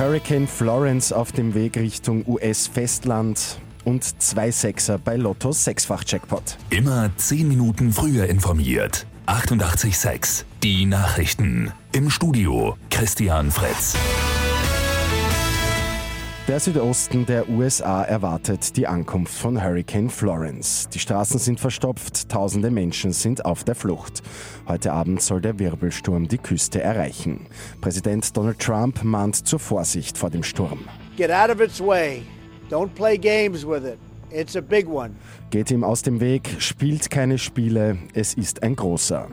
Hurricane Florence auf dem Weg Richtung US-Festland und zwei Sechser bei Lotto Sechsfach-Jackpot. Immer 10 Minuten früher informiert. 88,6. Die Nachrichten. Im Studio Christian Fritz. Der Südosten der USA erwartet die Ankunft von Hurricane Florence. Die Straßen sind verstopft, tausende Menschen sind auf der Flucht. Heute Abend soll der Wirbelsturm die Küste erreichen. Präsident Donald Trump mahnt zur Vorsicht vor dem Sturm. Get out of its way. Don't play games with it. It's a big one. Geht ihm aus dem Weg, spielt keine Spiele, es ist ein großer.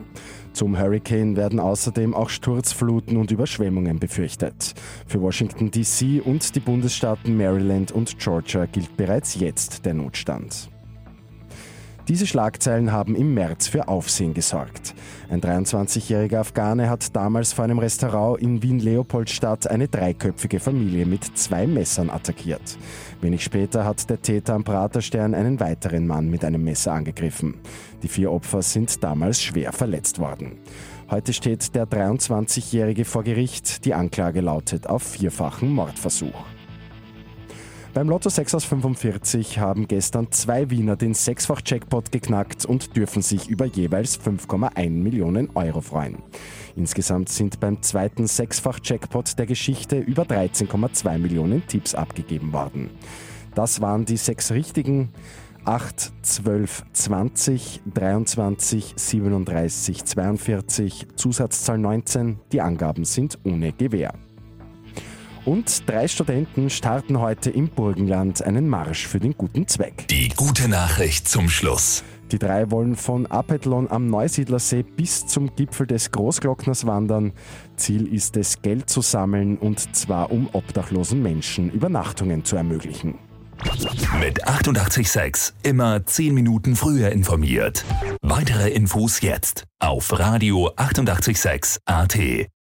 Zum Hurricane werden außerdem auch Sturzfluten und Überschwemmungen befürchtet. Für Washington DC und die Bundesstaaten Maryland und Georgia gilt bereits jetzt der Notstand. Diese Schlagzeilen haben im März für Aufsehen gesorgt. Ein 23-jähriger Afghane hat damals vor einem Restaurant in Wien-Leopoldstadt eine dreiköpfige Familie mit zwei Messern attackiert. Wenig später hat der Täter am Praterstern einen weiteren Mann mit einem Messer angegriffen. Die vier Opfer sind damals schwer verletzt worden. Heute steht der 23-Jährige vor Gericht. Die Anklage lautet auf vierfachen Mordversuch. Beim Lotto 6 aus 45 haben gestern zwei Wiener den Sechsfach-Jackpot geknackt und dürfen sich über jeweils 5,1 Millionen Euro freuen. Insgesamt sind beim zweiten Sechsfach-Jackpot der Geschichte über 13,2 Millionen Tipps abgegeben worden. Das waren die sechs richtigen. 8, 12, 20, 23, 37, 42, Zusatzzahl 19. Die Angaben sind ohne Gewähr. Und drei Studenten starten heute im Burgenland einen Marsch für den guten Zweck. Die gute Nachricht zum Schluss. Die drei wollen von Apethlon am Neusiedlersee bis zum Gipfel des Großglockners wandern. Ziel ist es, Geld zu sammeln und zwar um obdachlosen Menschen Übernachtungen zu ermöglichen. Mit 886 immer 10 Minuten früher informiert. Weitere Infos jetzt auf Radio 886 AT.